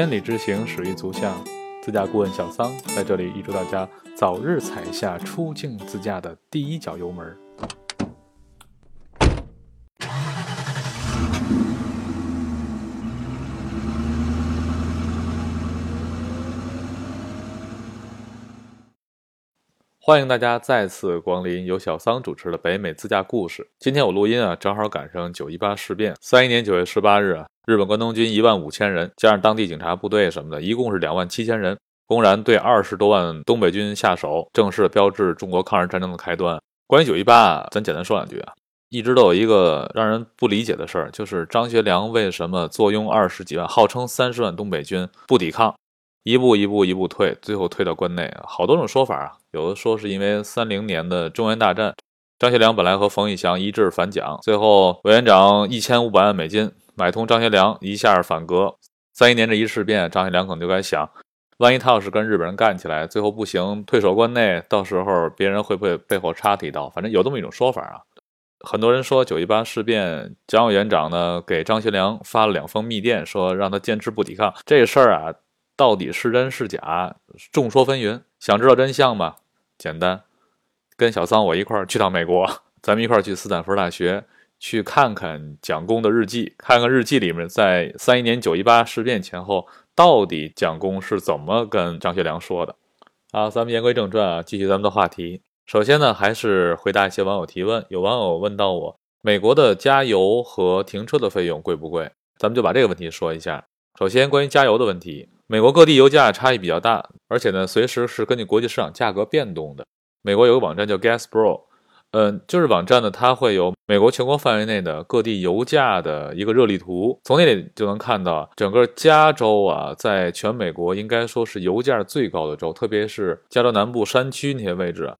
千里之行，始于足下。自驾顾问小桑在这里预祝大家早日踩下出境自驾的第一脚油门。欢迎大家再次光临由小桑主持的北美自驾故事。今天我录音啊，正好赶上九一八事变。三一年九月十八日啊，日本关东军一万五千人，加上当地警察部队什么的，一共是两万七千人，公然对二十多万东北军下手，正式标志中国抗日战争的开端。关于九一八，咱简单说两句啊。一直都有一个让人不理解的事儿，就是张学良为什么坐拥二十几万，号称三十万东北军不抵抗？一步一步一步退，最后退到关内好多种说法啊。有的说是因为三零年的中原大战，张学良本来和冯玉祥一致反蒋，最后委员长一千五百万美金买通张学良，一下反革。三一年这一事变，张学良可能就该想，万一他要是跟日本人干起来，最后不行，退守关内，到时候别人会不会背后插他一刀？反正有这么一种说法啊。很多人说九一八事变，蒋委员长呢给张学良发了两封密电，说让他坚持不抵抗。这事儿啊。到底是真是假？众说纷纭。想知道真相吗？简单，跟小桑我一块儿去趟美国，咱们一块儿去斯坦福大学去看看蒋公的日记，看看日记里面在三一年九一八事变前后，到底蒋公是怎么跟张学良说的。好，咱们言归正传啊，继续咱们的话题。首先呢，还是回答一些网友提问。有网友问到我，美国的加油和停车的费用贵不贵？咱们就把这个问题说一下。首先，关于加油的问题。美国各地油价差异比较大，而且呢，随时是根据国际市场价格变动的。美国有个网站叫 Gasbro，嗯，就是网站呢，它会有美国全国范围内的各地油价的一个热力图，从那里就能看到，整个加州啊，在全美国应该说是油价最高的州，特别是加州南部山区那些位置。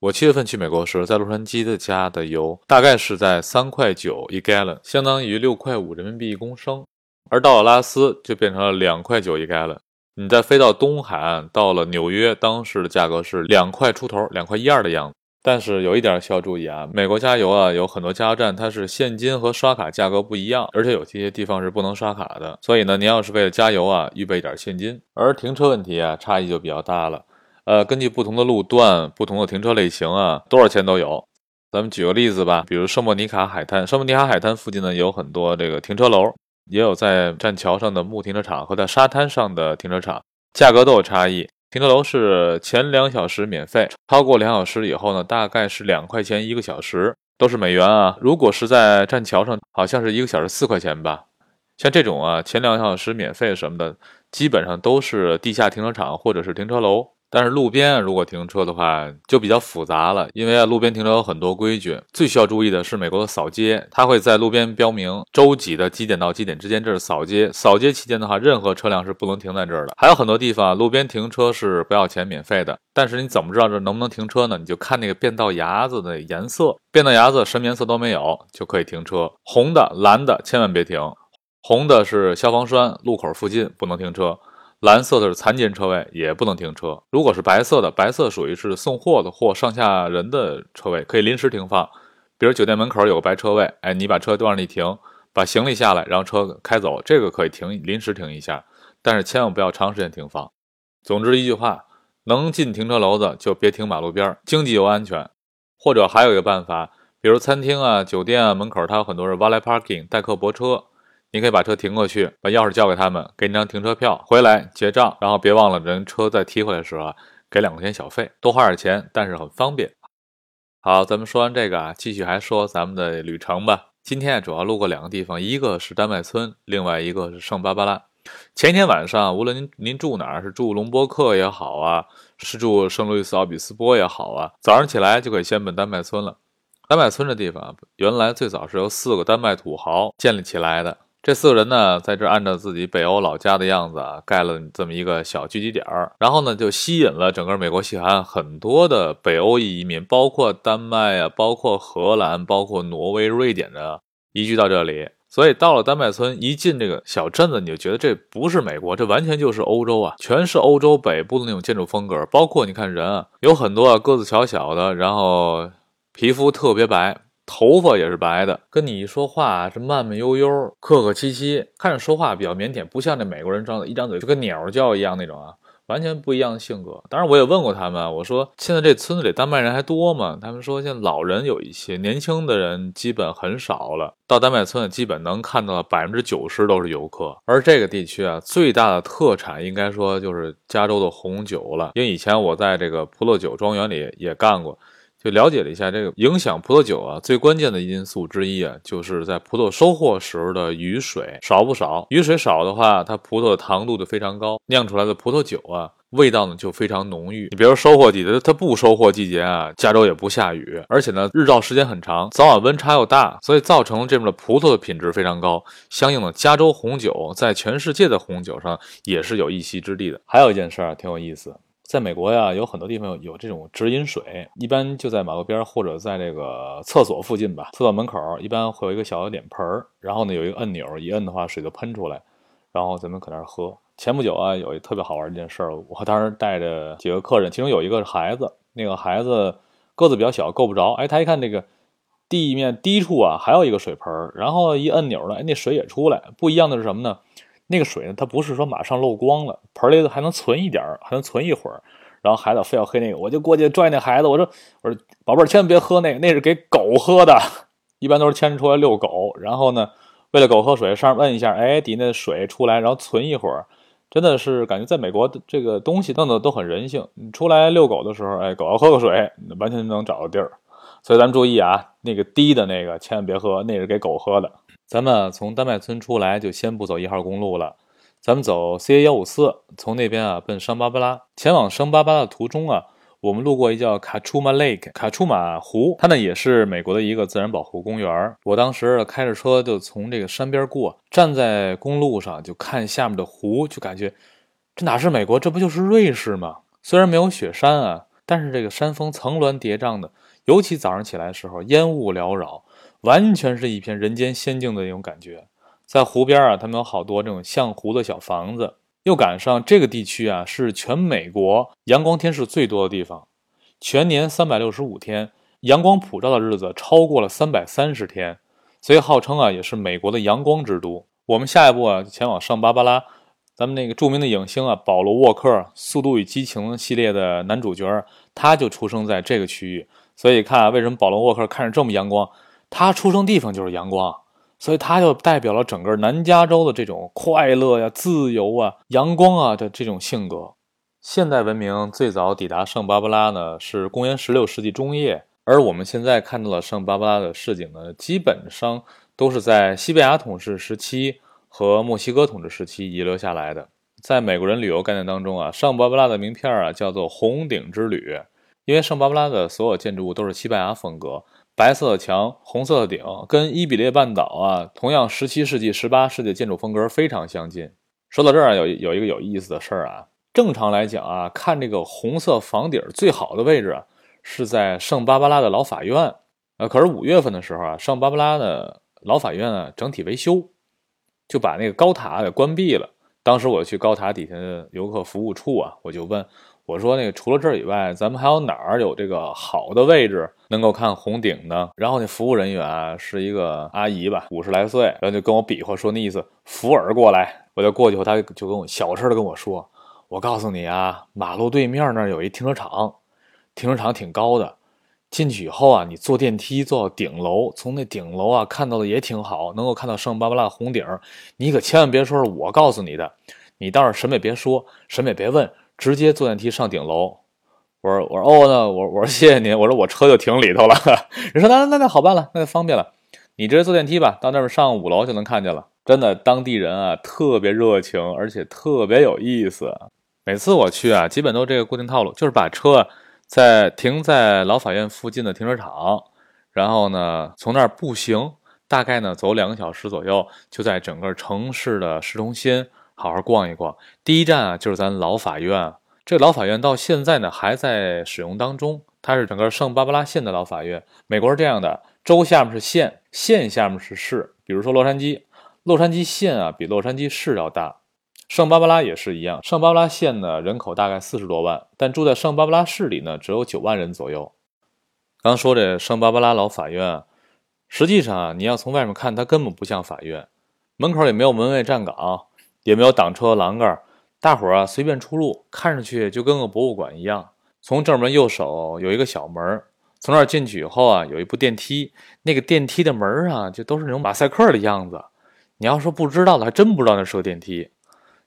我七月份去美国时，在洛杉矶的加的油大概是在三块九一 gallon，相当于六块五人民币一公升。而到了拉斯就变成了两块九一 gallon，。你再飞到东海岸，到了纽约，当时的价格是两块出头，两块一二的样子。但是有一点需要注意啊，美国加油啊，有很多加油站它是现金和刷卡价格不一样，而且有些地方是不能刷卡的。所以呢，您要是为了加油啊，预备一点现金。而停车问题啊，差异就比较大了。呃，根据不同的路段、不同的停车类型啊，多少钱都有。咱们举个例子吧，比如圣莫尼卡海滩，圣莫尼卡海滩附近呢有很多这个停车楼。也有在栈桥上的木停车场和在沙滩上的停车场，价格都有差异。停车楼是前两小时免费，超过两小时以后呢，大概是两块钱一个小时，都是美元啊。如果是在栈桥上，好像是一个小时四块钱吧。像这种啊，前两小时免费什么的，基本上都是地下停车场或者是停车楼。但是路边如果停车的话，就比较复杂了，因为啊，路边停车有很多规矩。最需要注意的是美国的扫街，它会在路边标明周几的几点到几点之间这是扫街。扫街期间的话，任何车辆是不能停在这儿的。还有很多地方路边停车是不要钱、免费的，但是你怎么知道这能不能停车呢？你就看那个变道牙子的颜色，变道牙子什么颜色都没有就可以停车，红的、蓝的千万别停。红的是消防栓路口附近不能停车。蓝色的是残疾人车位，也不能停车。如果是白色的，白色属于是送货的或上下人的车位，可以临时停放。比如酒店门口有个白车位，哎，你把车往那里停，把行李下来，然后车开走，这个可以停，临时停一下。但是千万不要长时间停放。总之一句话，能进停车楼的就别停马路边，经济又安全。或者还有一个办法，比如餐厅啊、酒店啊门口，它有很多是 valet parking 代客泊车。你可以把车停过去，把钥匙交给他们，给你张停车票，回来结账，然后别忘了人车再提回来的时候啊，给两块钱小费，多花点钱，但是很方便。好，咱们说完这个啊，继续还说咱们的旅程吧。今天主要路过两个地方，一个是丹麦村，另外一个是圣巴巴拉。前一天晚上，无论您您住哪儿，是住龙波克也好啊，是住圣路易斯奥比斯波也好啊，早上起来就可以先奔丹麦村了。丹麦村这地方原来最早是由四个丹麦土豪建立起来的。这四个人呢，在这按照自己北欧老家的样子啊，盖了这么一个小聚集点儿，然后呢，就吸引了整个美国西海岸很多的北欧移民，包括丹麦啊，包括荷兰，包括挪威、瑞典的移居到这里。所以到了丹麦村，一进这个小镇子，你就觉得这不是美国，这完全就是欧洲啊，全是欧洲北部的那种建筑风格。包括你看人啊，有很多啊个子小小的，然后皮肤特别白。头发也是白的，跟你一说话是慢慢悠悠、客客气气，看着说话比较腼腆，不像那美国人张嘴一张嘴就跟鸟叫一样那种啊。完全不一样的性格。当然，我也问过他们，我说现在这村子里丹麦人还多吗？他们说现在老人有一些，年轻的人基本很少了。到丹麦村，基本能看到百分之九十都是游客。而这个地区啊，最大的特产应该说就是加州的红酒了。因为以前我在这个葡萄酒庄园里也干过，就了解了一下这个影响葡萄酒啊最关键的因素之一啊，就是在葡萄收获时候的雨水少不少。雨水少的话，它葡萄的糖度就非常高，酿出来的葡萄酒啊。味道呢就非常浓郁。你比如收获季节，它不收获季节啊，加州也不下雨，而且呢日照时间很长，早晚温差又大，所以造成这边的葡萄的品质非常高。相应的，加州红酒在全世界的红酒上也是有一席之地的。还有一件事儿挺有意思，在美国呀，有很多地方有这种直饮水，一般就在马路边或者在这个厕所附近吧。厕所门口一般会有一个小的脸盆儿，然后呢有一个按钮，一摁的话水就喷出来，然后咱们搁那儿喝。前不久啊，有一特别好玩的一件事儿，我当时带着几个客人，其中有一个孩子，那个孩子个子比较小，够不着。哎，他一看这个地面低处啊，还有一个水盆儿，然后一摁钮呢，哎，那水也出来。不一样的是什么呢？那个水呢，它不是说马上漏光了，盆里头还能存一点儿，还能存一会儿。然后孩子非要喝那个，我就过去拽那孩子，我说：“我说宝贝儿，千万别喝那个，那是给狗喝的。一般都是牵着出来遛狗，然后呢，为了狗喝水，上面摁一下，哎，底那水出来，然后存一会儿。”真的是感觉在美国这个东西弄的都很人性。你出来遛狗的时候，哎，狗要喝个水，完全能找到地儿。所以咱们注意啊，那个低的那个千万别喝，那是给狗喝的。咱们从丹麦村出来就先不走一号公路了，咱们走 CA 幺五四，从那边啊奔圣巴巴拉。前往圣巴巴拉的途中啊。我们路过一叫卡楚马 Lake 卡出马湖，它呢也是美国的一个自然保护公园。我当时开着车就从这个山边过，站在公路上就看下面的湖，就感觉这哪是美国，这不就是瑞士吗？虽然没有雪山啊，但是这个山峰层峦叠嶂的，尤其早上起来的时候，烟雾缭绕，完全是一片人间仙境的那种感觉。在湖边啊，他们有好多这种像湖的小房子。又赶上这个地区啊，是全美国阳光天数最多的地方，全年三百六十五天阳光普照的日子超过了三百三十天，所以号称啊也是美国的阳光之都。我们下一步啊前往圣巴巴拉，咱们那个著名的影星啊保罗沃克，《速度与激情》系列的男主角，他就出生在这个区域。所以看为什么保罗沃克看着这么阳光，他出生地方就是阳光。所以它就代表了整个南加州的这种快乐呀、自由啊、阳光啊的这种性格。现代文明最早抵达圣巴巴拉呢，是公元十六世纪中叶，而我们现在看到的圣巴巴拉的市景呢，基本上都是在西班牙统治时期和墨西哥统治时期遗留下来的。在美国人旅游概念当中啊，圣巴巴拉的名片啊叫做“红顶之旅”，因为圣巴巴拉的所有建筑物都是西班牙风格。白色的墙，红色的顶，跟伊比利半岛啊，同样十七世纪、十八世纪建筑风格非常相近。说到这儿，有有一个有意思的事儿啊。正常来讲啊，看这个红色房顶最好的位置啊，是在圣巴巴拉的老法院。呃，可是五月份的时候啊，圣巴巴拉的老法院啊整体维修，就把那个高塔给关闭了。当时我去高塔底下的游客服务处啊，我就问。我说那个除了这儿以外，咱们还有哪儿有这个好的位置能够看红顶呢？然后那服务人员啊是一个阿姨吧，五十来岁，然后就跟我比划说那意思，福尔过来。我就过去后，他就跟我小声的跟我说：“我告诉你啊，马路对面那儿有一停车场，停车场挺高的。进去以后啊，你坐电梯坐到顶楼，从那顶楼啊看到的也挺好，能够看到圣巴巴拉红顶。你可千万别说是我告诉你的，你倒是什么也别说，什么也别问。”直接坐电梯上顶楼，我说我说哦，那我我说谢谢您，我说我车就停里头了。人说那那那好办了，那就方便了，你直接坐电梯吧，到那边上五楼就能看见了。真的，当地人啊特别热情，而且特别有意思。每次我去啊，基本都这个固定套路，就是把车在停在老法院附近的停车场，然后呢从那儿步行，大概呢走两个小时左右，就在整个城市的市中心。好好逛一逛，第一站啊就是咱老法院。这老法院到现在呢还在使用当中，它是整个圣巴巴拉县的老法院。美国是这样的，州下面是县，县下面是市。比如说洛杉矶，洛杉矶县啊比洛杉矶市要大。圣巴巴拉也是一样，圣巴巴拉县呢人口大概四十多万，但住在圣巴巴拉市里呢只有九万人左右。刚说这圣巴巴拉老法院实际上啊，你要从外面看，它根本不像法院，门口也没有门卫站岗，也没有挡车栏杆，大伙儿啊随便出入，看上去就跟个博物馆一样。从正门右手有一个小门，从那儿进去以后啊，有一部电梯，那个电梯的门啊，就都是那种马赛克的样子。你要说不知道的，还真不知道那是个电梯。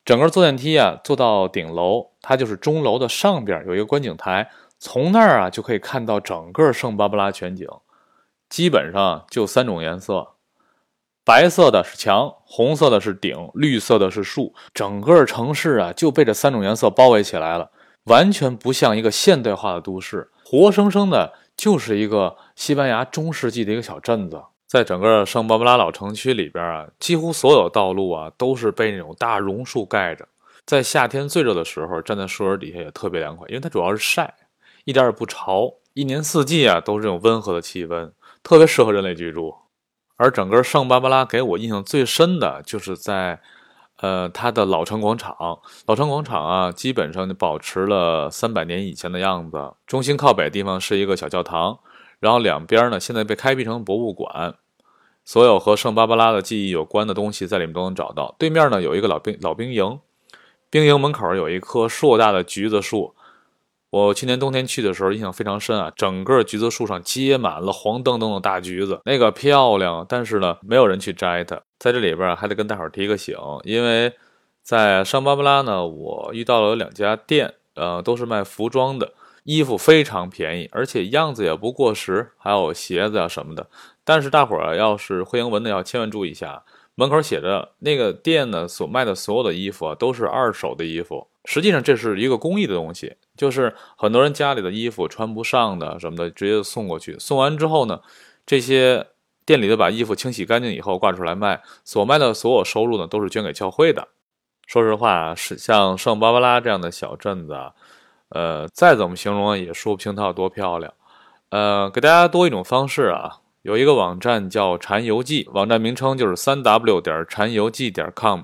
整个坐电梯啊，坐到顶楼，它就是钟楼的上边有一个观景台，从那儿啊就可以看到整个圣巴巴拉全景。基本上就三种颜色，白色的是墙，红色的是顶，绿色的是树。整个城市啊就被这三种颜色包围起来了，完全不像一个现代化的都市，活生生的就是一个西班牙中世纪的一个小镇子。在整个圣巴巴拉老城区里边啊，几乎所有道路啊都是被那种大榕树盖着。在夏天最热的时候，站在树荫底下也特别凉快，因为它主要是晒，一点也不潮。一年四季啊都是这种温和的气温，特别适合人类居住。而整个圣巴巴拉给我印象最深的就是在，呃，它的老城广场。老城广场啊，基本上就保持了三百年以前的样子。中心靠北地方是一个小教堂。然后两边呢，现在被开辟成博物馆，所有和圣巴巴拉的记忆有关的东西在里面都能找到。对面呢有一个老兵老兵营，兵营门口有一棵硕大的橘子树。我去年冬天去的时候印象非常深啊，整个橘子树上结满了黄澄澄的大橘子，那个漂亮。但是呢，没有人去摘它。在这里边还得跟大伙提个醒，因为在圣巴巴拉呢，我遇到了有两家店，呃，都是卖服装的。衣服非常便宜，而且样子也不过时，还有鞋子啊什么的。但是大伙儿要是会英文的，要千万注意一下，门口写着那个店呢所卖的所有的衣服啊都是二手的衣服。实际上这是一个公益的东西，就是很多人家里的衣服穿不上的什么的，直接送过去。送完之后呢，这些店里的把衣服清洗干净以后挂出来卖，所卖的所有收入呢都是捐给教会的。说实话，是像圣巴巴拉这样的小镇子。啊。呃，再怎么形容也说不清它有多漂亮。呃，给大家多一种方式啊，有一个网站叫禅游记，网站名称就是三 w 点禅游记点 com。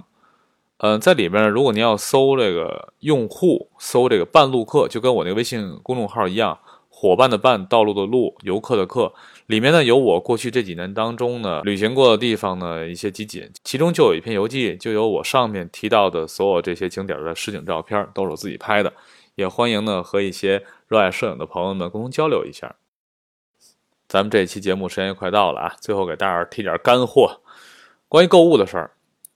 嗯，在里边，如果您要搜这个用户，搜这个半路客，就跟我那个微信公众号一样，伙伴的伴，道路的路，游客的客，里面呢有我过去这几年当中呢旅行过的地方呢一些集锦，其中就有一篇游记，就有我上面提到的所有这些景点的实景照片，都是我自己拍的。也欢迎呢和一些热爱摄影的朋友们共同交流一下。咱们这期节目时间也快到了啊，最后给大家提点干货，关于购物的事儿。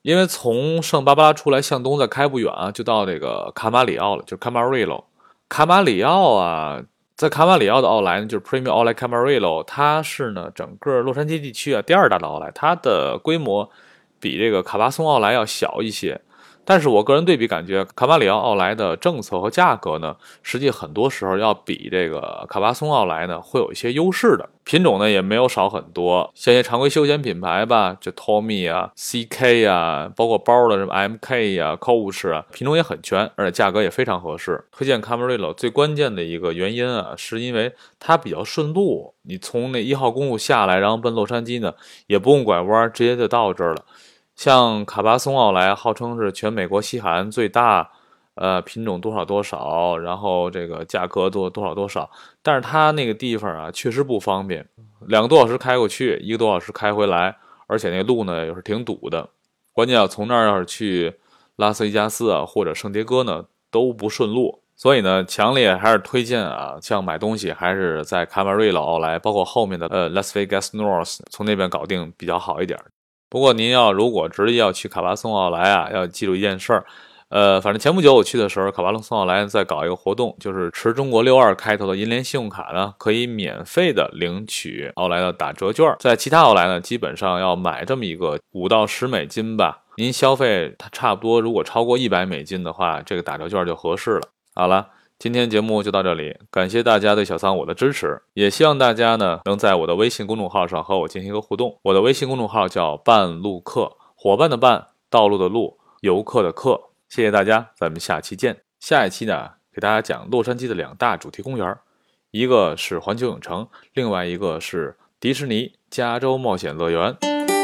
因为从圣巴巴拉出来向东再开不远啊，就到这个卡马里奥了，就是卡马瑞罗。卡马里奥啊，在卡马里奥的奥莱呢，就是 Premium 奥莱卡马瑞罗，它是呢整个洛杉矶地区啊第二大的奥莱，它的规模比这个卡巴松奥莱要小一些。但是我个人对比感觉，卡马里奥奥莱的政策和价格呢，实际很多时候要比这个卡巴松奥莱呢会有一些优势的。品种呢也没有少很多，像一些常规休闲品牌吧，就 Tommy 啊、CK 啊，包括包的什么 MK 啊、Coach 啊，品种也很全，而且价格也非常合适。推荐卡马瑞 o 最关键的一个原因啊，是因为它比较顺路，你从那一号公路下来，然后奔洛杉矶呢，也不用拐弯，直接就到这儿了。像卡巴松奥莱号称是全美国西海岸最大，呃，品种多少多少，然后这个价格多多少多少，但是它那个地方啊，确实不方便，两个多小时开过去，一个多小时开回来，而且那路呢也是挺堵的，关键要从那儿要是去拉斯维加斯啊或者圣迭戈呢都不顺路，所以呢，强烈还是推荐啊，像买东西还是在卡马瑞老奥莱，包括后面的呃 Las Vegas North 从那边搞定比较好一点。不过您要如果执意要去卡巴松奥莱啊，要记住一件事儿，呃，反正前不久我去的时候，卡巴松奥莱在搞一个活动，就是持中国六二开头的银联信用卡呢，可以免费的领取奥莱的打折券。在其他奥莱呢，基本上要买这么一个五到十美金吧，您消费它差不多，如果超过一百美金的话，这个打折券就合适了。好了。今天节目就到这里，感谢大家对小桑我的支持，也希望大家呢能在我的微信公众号上和我进行一个互动。我的微信公众号叫半路客，伙伴的伴，道路的路，游客的客。谢谢大家，咱们下期见。下一期呢，给大家讲洛杉矶的两大主题公园，一个是环球影城，另外一个是迪士尼加州冒险乐园。